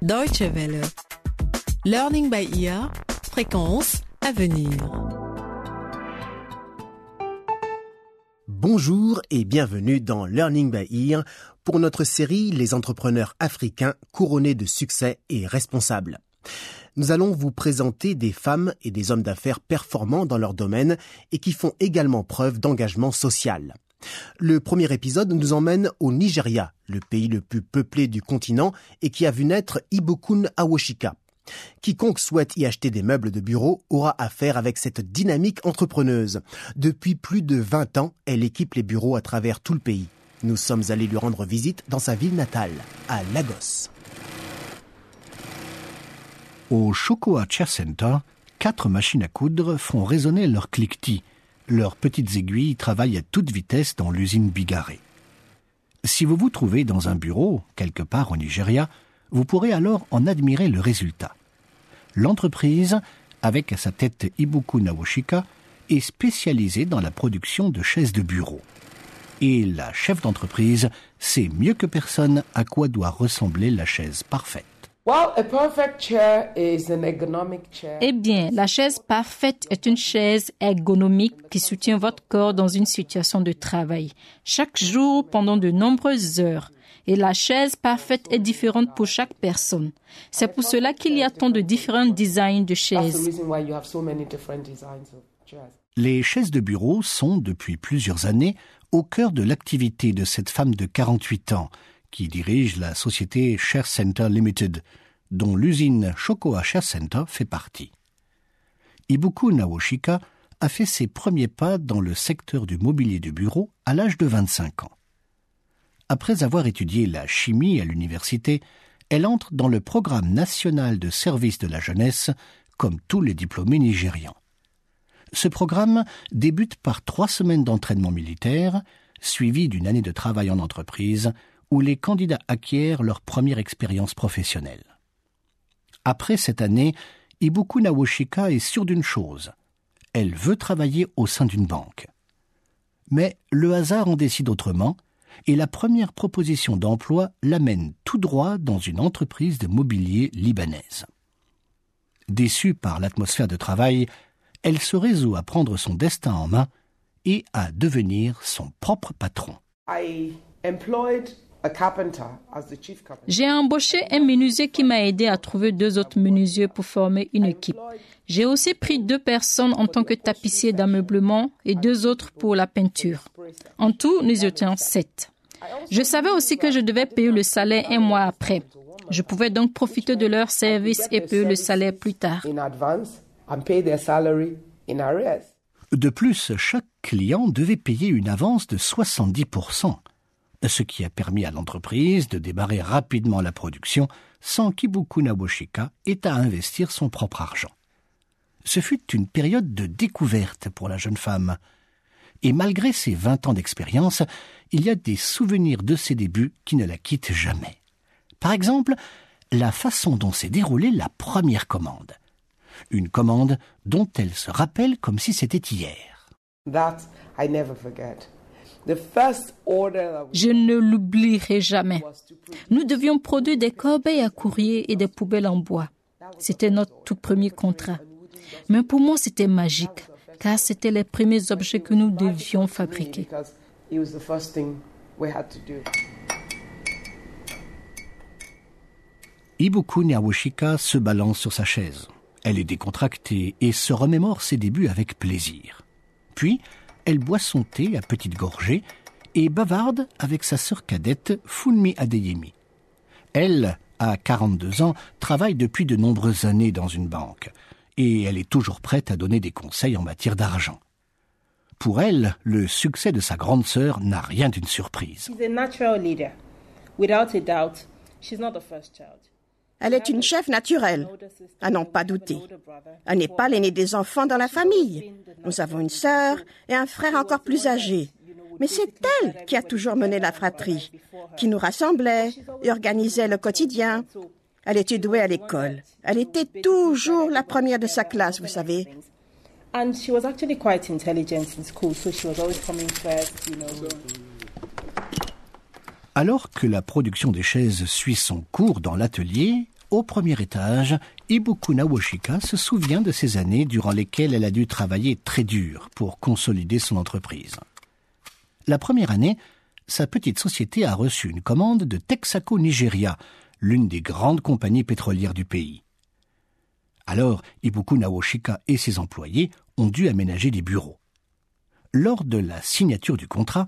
Deutsche Welle. Learning by ear. Fréquence à venir. Bonjour et bienvenue dans Learning by Ear pour notre série Les entrepreneurs africains couronnés de succès et responsables. Nous allons vous présenter des femmes et des hommes d'affaires performants dans leur domaine et qui font également preuve d'engagement social. Le premier épisode nous emmène au Nigeria, le pays le plus peuplé du continent et qui a vu naître Ibokun Awoshika. Quiconque souhaite y acheter des meubles de bureau aura affaire avec cette dynamique entrepreneuse. Depuis plus de 20 ans, elle équipe les bureaux à travers tout le pays. Nous sommes allés lui rendre visite dans sa ville natale, à Lagos. Au Chair Center, quatre machines à coudre font résonner leur cliquetis. Leurs petites aiguilles travaillent à toute vitesse dans l'usine Bigaré. Si vous vous trouvez dans un bureau, quelque part au Nigeria, vous pourrez alors en admirer le résultat. L'entreprise, avec à sa tête Ibuku Nawoshika, est spécialisée dans la production de chaises de bureau. Et la chef d'entreprise sait mieux que personne à quoi doit ressembler la chaise parfaite. Eh bien, la chaise parfaite est une chaise ergonomique qui soutient votre corps dans une situation de travail, chaque jour pendant de nombreuses heures. Et la chaise parfaite est différente pour chaque personne. C'est pour cela qu'il y a tant de différents designs de chaises. Les chaises de bureau sont, depuis plusieurs années, au cœur de l'activité de cette femme de 48 ans qui dirige la société Share Center Limited, dont l'usine Shokoa Share Center fait partie. Ibuku Nawoshika a fait ses premiers pas dans le secteur du mobilier de bureau à l'âge de 25 ans. Après avoir étudié la chimie à l'université, elle entre dans le programme national de service de la jeunesse, comme tous les diplômés nigérians. Ce programme débute par trois semaines d'entraînement militaire, suivi d'une année de travail en entreprise, où les candidats acquièrent leur première expérience professionnelle. Après cette année, Ibuku Nawoshika est sûre d'une chose. Elle veut travailler au sein d'une banque. Mais le hasard en décide autrement, et la première proposition d'emploi l'amène tout droit dans une entreprise de mobilier libanaise. Déçue par l'atmosphère de travail, elle se résout à prendre son destin en main et à devenir son propre patron. J'ai embauché un menuisier qui m'a aidé à trouver deux autres menuisiers pour former une équipe. J'ai aussi pris deux personnes en tant que tapissier d'ameublement et deux autres pour la peinture. En tout, nous étions sept. Je savais aussi que je devais payer le salaire un mois après. Je pouvais donc profiter de leur service et payer le salaire plus tard. De plus, chaque client devait payer une avance de 70%, ce qui a permis à l'entreprise de démarrer rapidement la production sans qu'Ibuku Nawoshika ait à investir son propre argent. Ce fut une période de découverte pour la jeune femme. Et malgré ses vingt ans d'expérience, il y a des souvenirs de ses débuts qui ne la quittent jamais. Par exemple, la façon dont s'est déroulée la première commande. Une commande dont elle se rappelle comme si c'était hier. Je ne l'oublierai jamais. Nous devions produire des corbeilles à courrier et des poubelles en bois. C'était notre tout premier contrat. Mais pour moi, c'était magique, car c'était les premiers objets que nous devions fabriquer. Ibuku Nyawoshika se balance sur sa chaise. Elle est décontractée et se remémore ses débuts avec plaisir. Puis, elle boit son thé à petite gorgée et bavarde avec sa sœur cadette Funmi Adeyemi. Elle, à 42 ans, travaille depuis de nombreuses années dans une banque et elle est toujours prête à donner des conseils en matière d'argent. Pour elle, le succès de sa grande sœur n'a rien d'une surprise. Elle est une chef naturelle, à n'en pas douter. Elle n'est pas l'aînée des enfants dans la famille. Nous avons une sœur et un frère encore plus âgé. Mais c'est elle qui a toujours mené la fratrie, qui nous rassemblait et organisait le quotidien. Elle était douée à l'école. Elle était toujours la première de sa classe, vous savez. Alors que la production des chaises suit son cours dans l'atelier, Au premier étage, Ibuku Nawoshika se souvient de ces années durant lesquelles elle a dû travailler très dur pour consolider son entreprise. La première année, sa petite société a reçu une commande de Texaco Nigeria, l'une des grandes compagnies pétrolières du pays. Alors, Ibuku Nawoshika et ses employés ont dû aménager des bureaux. Lors de la signature du contrat,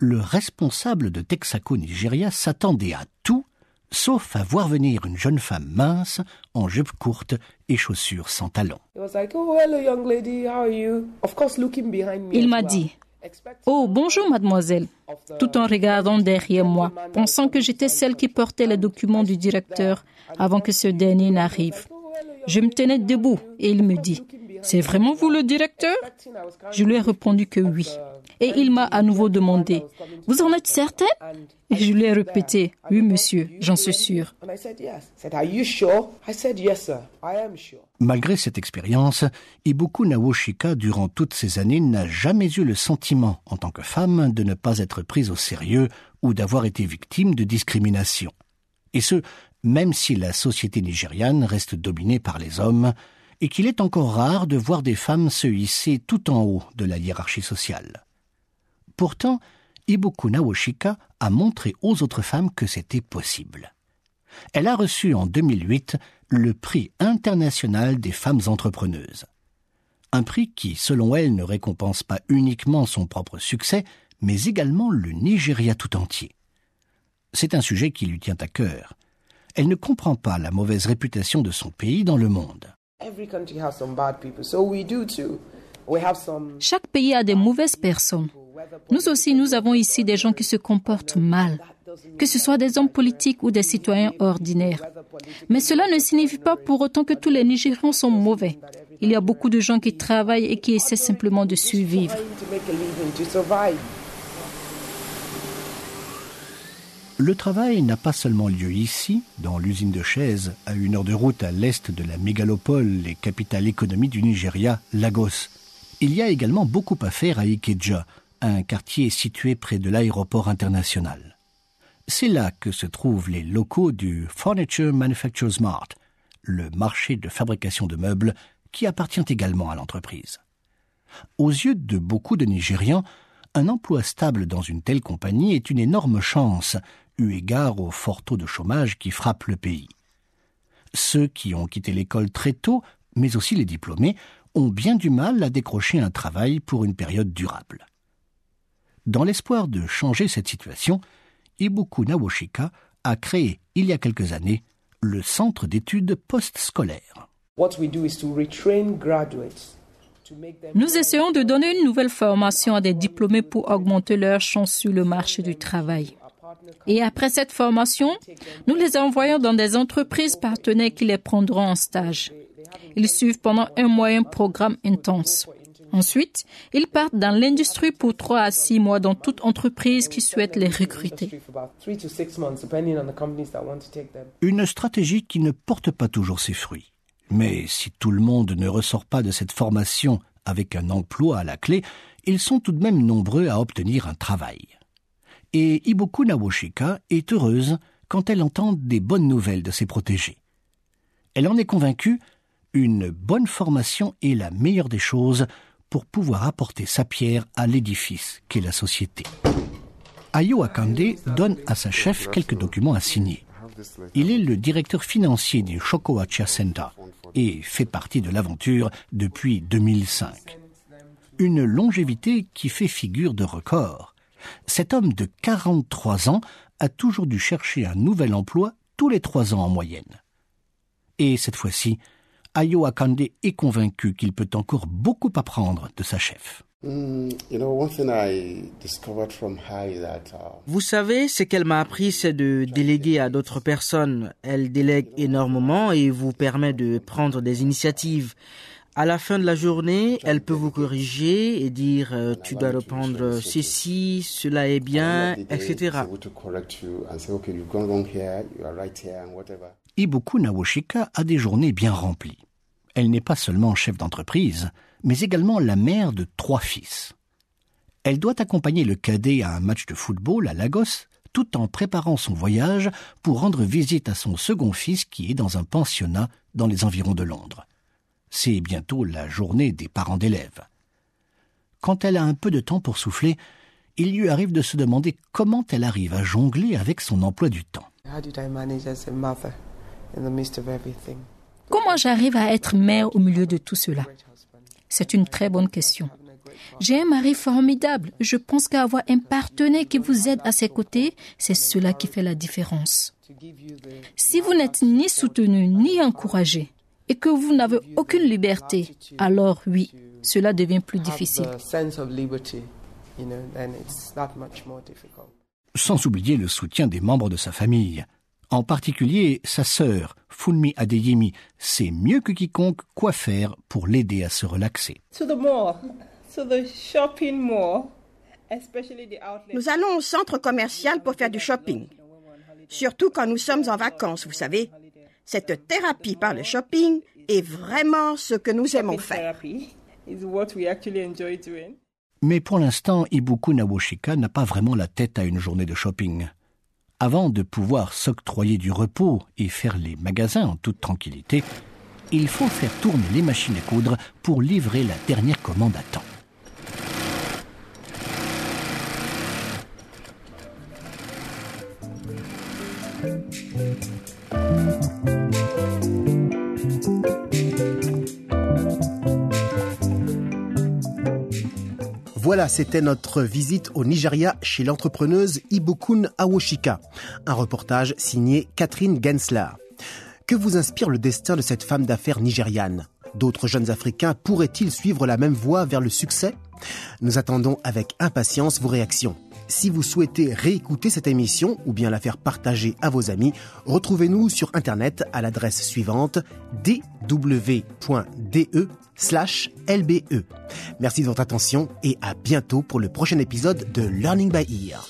le responsable de Texaco Nigeria s'attendait à tout sauf à voir venir une jeune femme mince en jupe courte et chaussures sans talons. Il m'a dit Oh, bonjour mademoiselle, tout en regardant derrière moi, pensant que j'étais celle qui portait les documents du directeur avant que ce dernier n'arrive. Je me tenais debout et il me dit c'est vraiment vous le directeur? Je lui ai répondu que oui. Et il m'a à nouveau demandé Vous en êtes certaine Et je lui ai répété Oui, monsieur, j'en suis sûr. Malgré cette expérience, Ibuku Nawoshika, durant toutes ces années, n'a jamais eu le sentiment, en tant que femme, de ne pas être prise au sérieux ou d'avoir été victime de discrimination. Et ce, même si la société nigériane reste dominée par les hommes, et qu'il est encore rare de voir des femmes se hisser tout en haut de la hiérarchie sociale. Pourtant, Ibuku Nawoshika a montré aux autres femmes que c'était possible. Elle a reçu en 2008 le prix international des femmes entrepreneuses. Un prix qui, selon elle, ne récompense pas uniquement son propre succès, mais également le Nigeria tout entier. C'est un sujet qui lui tient à cœur. Elle ne comprend pas la mauvaise réputation de son pays dans le monde. Chaque pays a des mauvaises personnes. Nous aussi, nous avons ici des gens qui se comportent mal, que ce soit des hommes politiques ou des citoyens ordinaires. Mais cela ne signifie pas pour autant que tous les Nigérians sont mauvais. Il y a beaucoup de gens qui travaillent et qui essaient simplement de survivre. Le travail n'a pas seulement lieu ici, dans l'usine de chaises, à une heure de route à l'est de la mégalopole et capitale économique du Nigeria, Lagos. Il y a également beaucoup à faire à Ikeja, un quartier situé près de l'aéroport international. C'est là que se trouvent les locaux du Furniture Manufacturers Mart, le marché de fabrication de meubles qui appartient également à l'entreprise. Aux yeux de beaucoup de Nigérians, un emploi stable dans une telle compagnie est une énorme chance, eu égard au fort taux de chômage qui frappe le pays. Ceux qui ont quitté l'école très tôt, mais aussi les diplômés, ont bien du mal à décrocher un travail pour une période durable. Dans l'espoir de changer cette situation, Ibuku Nawoshika a créé, il y a quelques années, le Centre d'études postscolaires. Nous essayons de donner une nouvelle formation à des diplômés pour augmenter leurs chances sur le marché du travail. Et après cette formation, nous les envoyons dans des entreprises partenaires qui les prendront en stage. Ils suivent pendant un mois un programme intense. Ensuite, ils partent dans l'industrie pour trois à six mois dans toute entreprise qui souhaite les recruter. Une stratégie qui ne porte pas toujours ses fruits. Mais si tout le monde ne ressort pas de cette formation avec un emploi à la clé, ils sont tout de même nombreux à obtenir un travail et Ibuku Nawoshika est heureuse quand elle entend des bonnes nouvelles de ses protégés. Elle en est convaincue, une bonne formation est la meilleure des choses pour pouvoir apporter sa pierre à l'édifice qu'est la société. Ayo Akande donne à sa chef quelques documents à signer. Il est le directeur financier du Shokoacha Center et fait partie de l'aventure depuis 2005. Une longévité qui fait figure de record cet homme de 43 ans a toujours dû chercher un nouvel emploi tous les trois ans en moyenne. Et cette fois-ci, Ayo Akande est convaincu qu'il peut encore beaucoup apprendre de sa chef. Mm, uh, vous savez, ce qu'elle m'a appris, c'est de déléguer à d'autres personnes. Elle délègue énormément et vous permet de prendre des initiatives. À la fin de la journée, elle peut vous corriger et dire euh, tu dois reprendre ceci, cela est bien, etc. Ibuku Nawoshika a des journées bien remplies. Elle n'est pas seulement chef d'entreprise, mais également la mère de trois fils. Elle doit accompagner le cadet à un match de football à Lagos, tout en préparant son voyage pour rendre visite à son second fils qui est dans un pensionnat dans les environs de Londres. C'est bientôt la journée des parents d'élèves. Quand elle a un peu de temps pour souffler, il lui arrive de se demander comment elle arrive à jongler avec son emploi du temps. Comment j'arrive à être mère au milieu de tout cela? C'est une très bonne question. J'ai un mari formidable. Je pense qu'avoir un partenaire qui vous aide à ses côtés, c'est cela qui fait la différence. Si vous n'êtes ni soutenu ni encouragé et que vous n'avez aucune liberté, alors oui, cela devient plus difficile. Sans oublier le soutien des membres de sa famille. En particulier, sa sœur, Funmi Adeyemi, sait mieux que quiconque quoi faire pour l'aider à se relaxer. Nous allons au centre commercial pour faire du shopping. Surtout quand nous sommes en vacances, vous savez. Cette thérapie par le shopping est vraiment ce que nous aimons faire. Mais pour l'instant, Ibuku Nawoshika n'a pas vraiment la tête à une journée de shopping. Avant de pouvoir s'octroyer du repos et faire les magasins en toute tranquillité, il faut faire tourner les machines à coudre pour livrer la dernière commande à temps. C'était notre visite au Nigeria chez l'entrepreneuse Ibukun Awoshika. Un reportage signé Catherine Gensler. Que vous inspire le destin de cette femme d'affaires nigériane? D'autres jeunes Africains pourraient-ils suivre la même voie vers le succès? Nous attendons avec impatience vos réactions. Si vous souhaitez réécouter cette émission ou bien la faire partager à vos amis, retrouvez-nous sur Internet à l'adresse suivante dw.de lbe. Merci de votre attention et à bientôt pour le prochain épisode de Learning by Ear.